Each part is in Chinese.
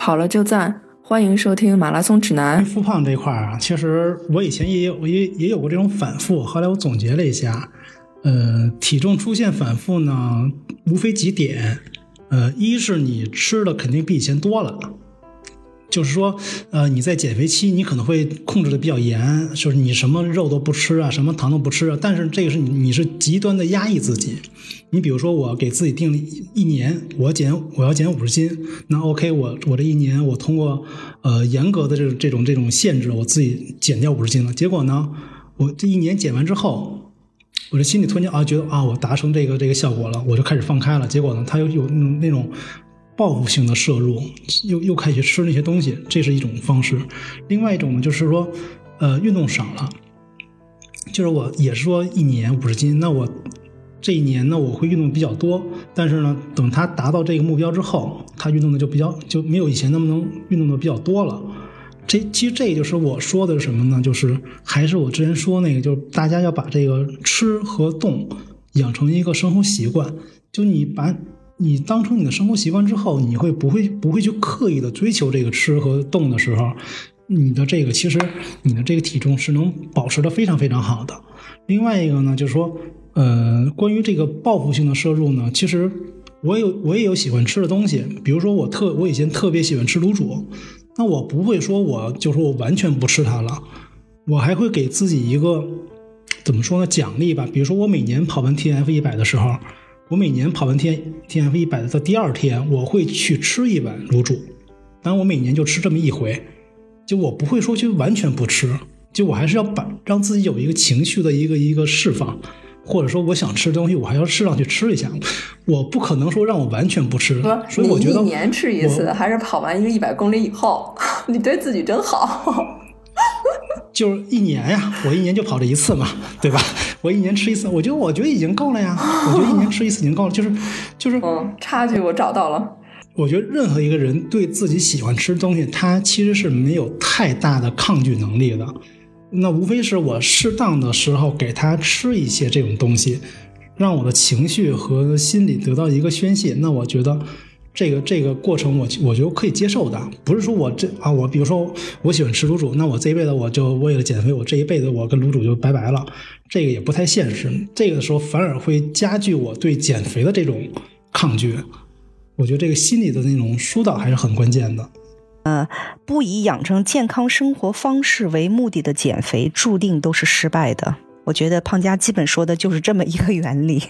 跑了就赞，欢迎收听马拉松指南。复胖这块儿啊，其实我以前也有，也也有过这种反复。后来我总结了一下，呃，体重出现反复呢，无非几点，呃，一是你吃的肯定比以前多了。就是说，呃，你在减肥期，你可能会控制的比较严，就是你什么肉都不吃啊，什么糖都不吃啊。但是这个是你，是极端的压抑自己。你比如说，我给自己定了一年，我减我要减五十斤，那 OK，我我这一年我通过呃严格的这种这种这种限制，我自己减掉五十斤了。结果呢，我这一年减完之后，我这心里突然间啊觉得啊我达成这个这个效果了，我就开始放开了。结果呢，他又有那种。报复性的摄入，又又开始吃那些东西，这是一种方式。另外一种呢，就是说，呃，运动少了，就是我也是说一年五十斤，那我这一年呢，我会运动比较多。但是呢，等他达到这个目标之后，他运动的就比较就没有以前那么能运动的比较多了。这其实这就是我说的什么呢？就是还是我之前说那个，就是大家要把这个吃和动养成一个生活习惯，就你把。你当成你的生活习惯之后，你会不会不会去刻意的追求这个吃和动的时候，你的这个其实你的这个体重是能保持的非常非常好的。另外一个呢，就是说，呃，关于这个报复性的摄入呢，其实我有我也有喜欢吃的东西，比如说我特我以前特别喜欢吃卤煮，那我不会说我就说我完全不吃它了，我还会给自己一个怎么说呢奖励吧，比如说我每年跑完 T F 一百的时候。我每年跑完天 T F 一百的第二天，我会去吃一碗卤煮。当然，我每年就吃这么一回，就我不会说去完全不吃，就我还是要把让自己有一个情绪的一个一个释放，或者说我想吃的东西，我还要适当去吃一下。我不可能说让我完全不吃。所以我觉得一年吃一次，还是跑完一个一百公里以后，你对自己真好。就是一年呀，我一年就跑这一次嘛，对吧？我一年吃一次，我觉得我觉得已经够了呀。我觉得一年吃一次已经够了，就是就是，嗯，差距我找到了。我觉得任何一个人对自己喜欢吃东西，他其实是没有太大的抗拒能力的。那无非是我适当的时候给他吃一些这种东西，让我的情绪和心理得到一个宣泄。那我觉得。这个这个过程，我我觉得可以接受的，不是说我这啊，我比如说我喜欢吃卤煮，那我这一辈子我就为了减肥，我这一辈子我跟卤煮就拜拜了，这个也不太现实。这个时候反而会加剧我对减肥的这种抗拒。我觉得这个心理的那种疏导还是很关键的。呃，不以养成健康生活方式为目的的减肥，注定都是失败的。我觉得胖佳基本说的就是这么一个原理，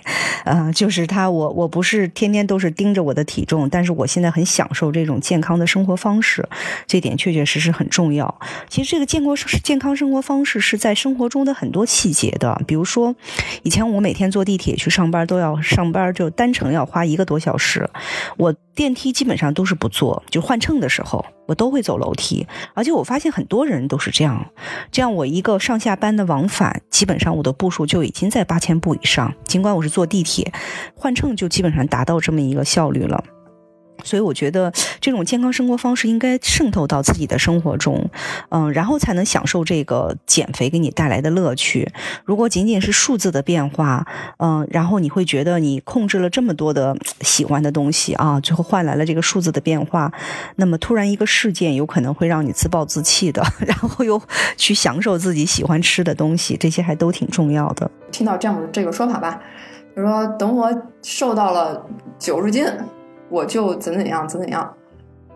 呃，就是他我我不是天天都是盯着我的体重，但是我现在很享受这种健康的生活方式，这点确确实实很重要。其实这个健康健康生活方式是在生活中的很多细节的，比如说，以前我每天坐地铁去上班都要上班就单程要花一个多小时，我电梯基本上都是不坐，就换乘的时候。我都会走楼梯，而且我发现很多人都是这样，这样我一个上下班的往返，基本上我的步数就已经在八千步以上。尽管我是坐地铁，铁换乘就基本上达到这么一个效率了。所以我觉得这种健康生活方式应该渗透到自己的生活中，嗯，然后才能享受这个减肥给你带来的乐趣。如果仅仅是数字的变化，嗯，然后你会觉得你控制了这么多的喜欢的东西啊，最后换来了这个数字的变化，那么突然一个事件有可能会让你自暴自弃的，然后又去享受自己喜欢吃的东西，这些还都挺重要的。听到这样的这个说法吧，就说等我瘦到了九十斤。我就怎怎样怎怎样，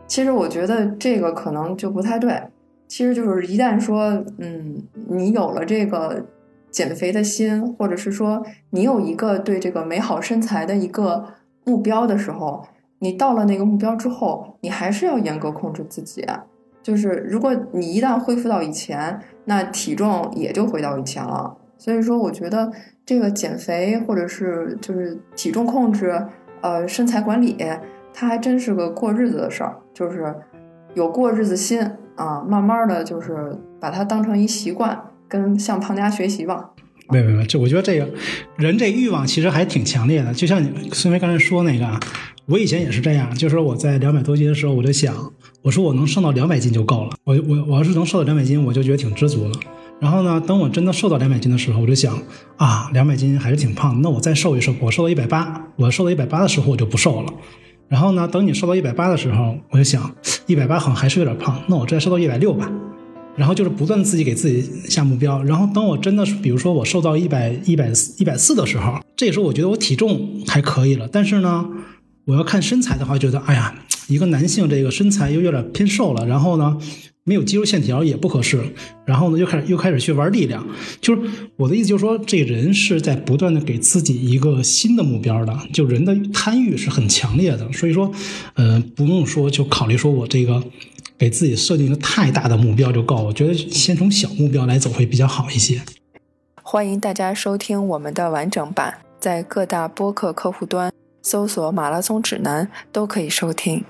其实我觉得这个可能就不太对。其实就是一旦说，嗯，你有了这个减肥的心，或者是说你有一个对这个美好身材的一个目标的时候，你到了那个目标之后，你还是要严格控制自己。就是如果你一旦恢复到以前，那体重也就回到以前了。所以说，我觉得这个减肥或者是就是体重控制。呃，身材管理，它还真是个过日子的事儿，就是有过日子心啊，慢慢的就是把它当成一习惯，跟向胖家学习吧。没有没没，就我觉得这个人这欲望其实还挺强烈的，就像你孙飞刚才说那个，我以前也是这样，就是我在两百多斤的时候，我就想，我说我能瘦到两百斤就够了，我我我要是能瘦到两百斤，我就觉得挺知足了。然后呢，等我真的瘦到两百斤的时候，我就想啊，两百斤还是挺胖的。那我再瘦一瘦，我瘦到一百八，我瘦到一百八的时候，我就不瘦了。然后呢，等你瘦到一百八的时候，我就想一百八好像还是有点胖，那我再瘦到一百六吧。然后就是不断自己给自己下目标，然后等我真的是，比如说我瘦到一百一百一百四的时候，这时候我觉得我体重还可以了，但是呢，我要看身材的话，觉得哎呀，一个男性这个身材又有点偏瘦了，然后呢，没有肌肉线条也不合适，然后呢，又开始又开始去玩力量，就是我的意思就是说，这人是在不断的给自己一个新的目标的，就人的贪欲是很强烈的，所以说，呃，不用说就考虑说我这个。给自己设定一个太大的目标就够，我觉得先从小目标来走会比较好一些。欢迎大家收听我们的完整版，在各大播客客户端搜索“马拉松指南”都可以收听。